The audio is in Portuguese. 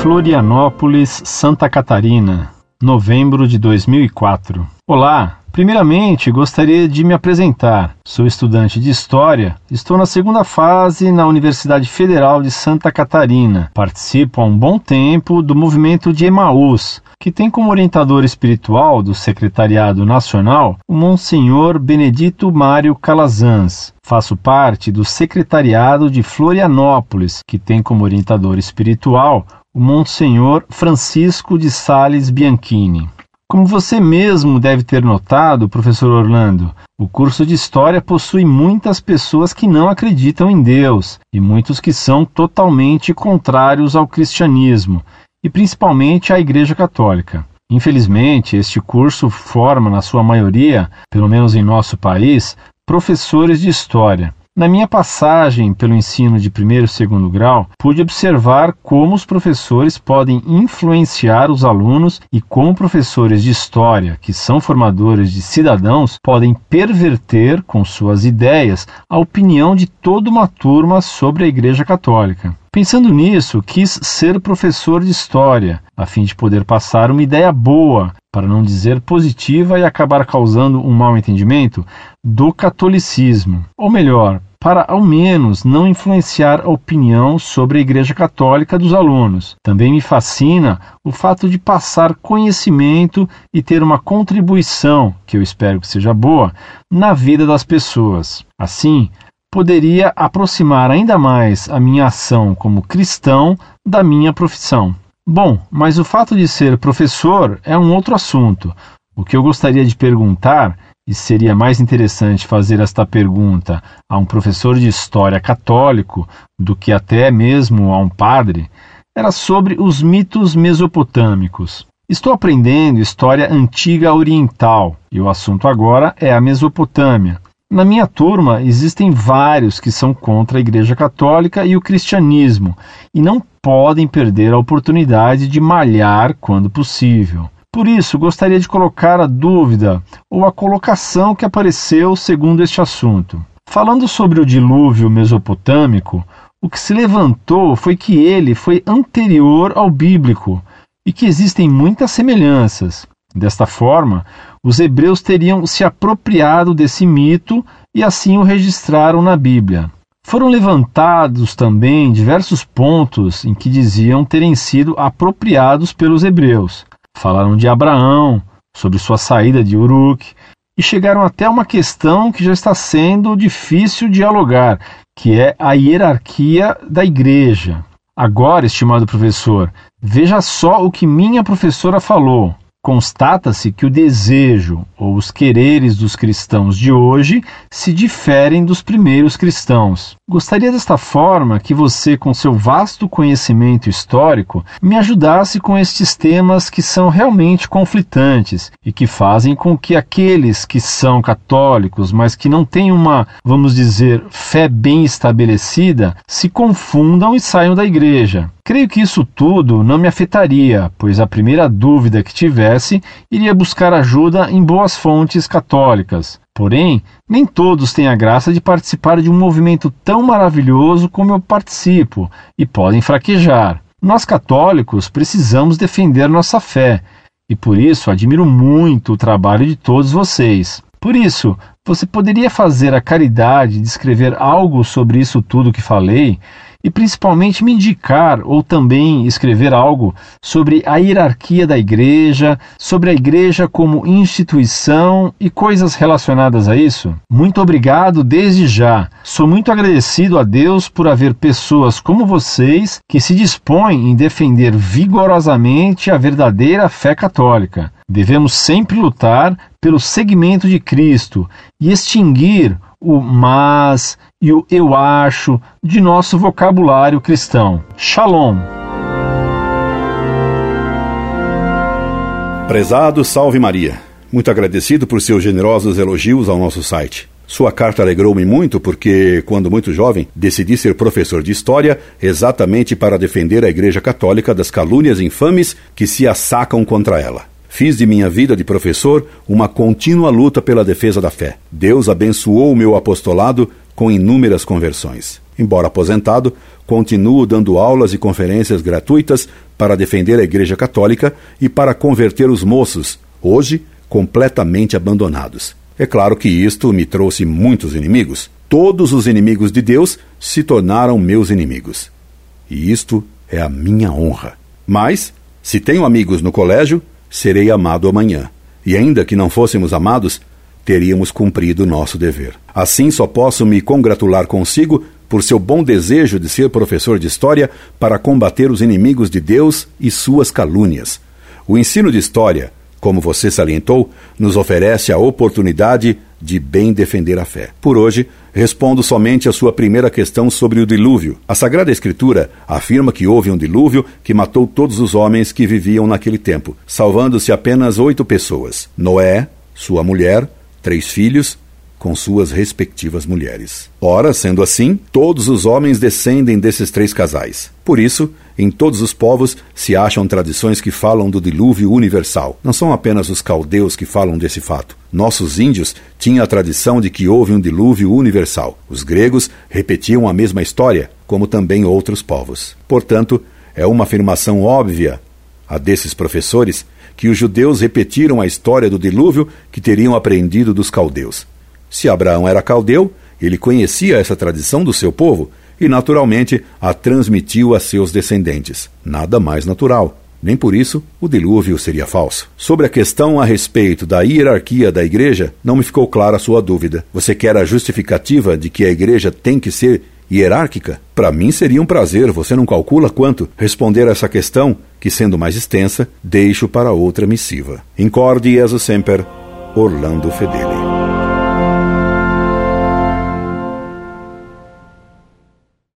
Florianópolis, Santa Catarina, novembro de 2004. Olá, primeiramente gostaria de me apresentar. Sou estudante de História, estou na segunda fase na Universidade Federal de Santa Catarina. Participo há um bom tempo do movimento de Emaús, que tem como orientador espiritual do Secretariado Nacional o Monsenhor Benedito Mário Calazans. Faço parte do Secretariado de Florianópolis, que tem como orientador espiritual Monsenhor Francisco de Sales Bianchini. Como você mesmo deve ter notado, professor Orlando, o curso de História possui muitas pessoas que não acreditam em Deus e muitos que são totalmente contrários ao cristianismo e principalmente à Igreja Católica. Infelizmente, este curso forma, na sua maioria, pelo menos em nosso país, professores de História. Na minha passagem pelo ensino de primeiro e segundo grau, pude observar como os professores podem influenciar os alunos e como professores de história, que são formadores de cidadãos, podem perverter com suas ideias a opinião de toda uma turma sobre a Igreja Católica. Pensando nisso, quis ser professor de história, a fim de poder passar uma ideia boa, para não dizer positiva e acabar causando um mal entendimento, do catolicismo. Ou melhor, para ao menos não influenciar a opinião sobre a Igreja Católica dos alunos. Também me fascina o fato de passar conhecimento e ter uma contribuição, que eu espero que seja boa, na vida das pessoas. Assim, poderia aproximar ainda mais a minha ação como cristão da minha profissão. Bom, mas o fato de ser professor é um outro assunto. O que eu gostaria de perguntar e seria mais interessante fazer esta pergunta a um professor de história católico do que até mesmo a um padre, era sobre os mitos mesopotâmicos. Estou aprendendo história antiga oriental e o assunto agora é a Mesopotâmia. Na minha turma existem vários que são contra a Igreja Católica e o cristianismo e não podem perder a oportunidade de malhar quando possível. Por isso, gostaria de colocar a dúvida ou a colocação que apareceu segundo este assunto. Falando sobre o dilúvio mesopotâmico, o que se levantou foi que ele foi anterior ao bíblico e que existem muitas semelhanças. Desta forma, os hebreus teriam se apropriado desse mito e assim o registraram na Bíblia. Foram levantados também diversos pontos em que diziam terem sido apropriados pelos hebreus. Falaram de Abraão, sobre sua saída de Uruk, e chegaram até uma questão que já está sendo difícil dialogar, que é a hierarquia da igreja. Agora, estimado professor, veja só o que minha professora falou constata-se que o desejo ou os quereres dos cristãos de hoje se diferem dos primeiros cristãos. Gostaria desta forma que você, com seu vasto conhecimento histórico, me ajudasse com estes temas que são realmente conflitantes e que fazem com que aqueles que são católicos, mas que não têm uma, vamos dizer, fé bem estabelecida, se confundam e saiam da igreja. Creio que isso tudo não me afetaria, pois a primeira dúvida que tivesse iria buscar ajuda em boas fontes católicas. Porém, nem todos têm a graça de participar de um movimento tão maravilhoso como eu participo e podem fraquejar. Nós católicos precisamos defender nossa fé e por isso admiro muito o trabalho de todos vocês. Por isso, você poderia fazer a caridade de escrever algo sobre isso tudo que falei e principalmente me indicar ou também escrever algo sobre a hierarquia da igreja, sobre a igreja como instituição e coisas relacionadas a isso? Muito obrigado desde já. Sou muito agradecido a Deus por haver pessoas como vocês que se dispõem em defender vigorosamente a verdadeira fé católica. Devemos sempre lutar pelo seguimento de Cristo e extinguir o mas e o eu acho de nosso vocabulário cristão. Shalom. Prezado Salve Maria, muito agradecido por seus generosos elogios ao nosso site. Sua carta alegrou-me muito porque, quando muito jovem, decidi ser professor de história exatamente para defender a Igreja Católica das calúnias infames que se assacam contra ela. Fiz de minha vida de professor uma contínua luta pela defesa da fé. Deus abençoou o meu apostolado com inúmeras conversões. Embora aposentado, continuo dando aulas e conferências gratuitas para defender a Igreja Católica e para converter os moços, hoje completamente abandonados. É claro que isto me trouxe muitos inimigos. Todos os inimigos de Deus se tornaram meus inimigos. E isto é a minha honra. Mas, se tenho amigos no colégio, serei amado amanhã. E ainda que não fôssemos amados, teríamos cumprido nosso dever. Assim só posso me congratular consigo por seu bom desejo de ser professor de história para combater os inimigos de Deus e suas calúnias. O ensino de história, como você salientou, nos oferece a oportunidade de bem defender a fé. Por hoje, respondo somente a sua primeira questão sobre o dilúvio. A Sagrada Escritura afirma que houve um dilúvio que matou todos os homens que viviam naquele tempo, salvando-se apenas oito pessoas: Noé, sua mulher, três filhos com suas respectivas mulheres. Ora, sendo assim, todos os homens descendem desses três casais. Por isso, em todos os povos se acham tradições que falam do dilúvio universal. Não são apenas os caldeus que falam desse fato. Nossos índios tinham a tradição de que houve um dilúvio universal. Os gregos repetiam a mesma história, como também outros povos. Portanto, é uma afirmação óbvia a desses professores que os judeus repetiram a história do dilúvio que teriam aprendido dos caldeus. Se Abraão era caldeu, ele conhecia essa tradição do seu povo e, naturalmente, a transmitiu a seus descendentes. Nada mais natural. Nem por isso o dilúvio seria falso. Sobre a questão a respeito da hierarquia da igreja, não me ficou clara a sua dúvida. Você quer a justificativa de que a igreja tem que ser hierárquica? Para mim seria um prazer, você não calcula quanto, responder a essa questão, que sendo mais extensa, deixo para outra missiva. Incorde Jesus Semper, Orlando Fedeli.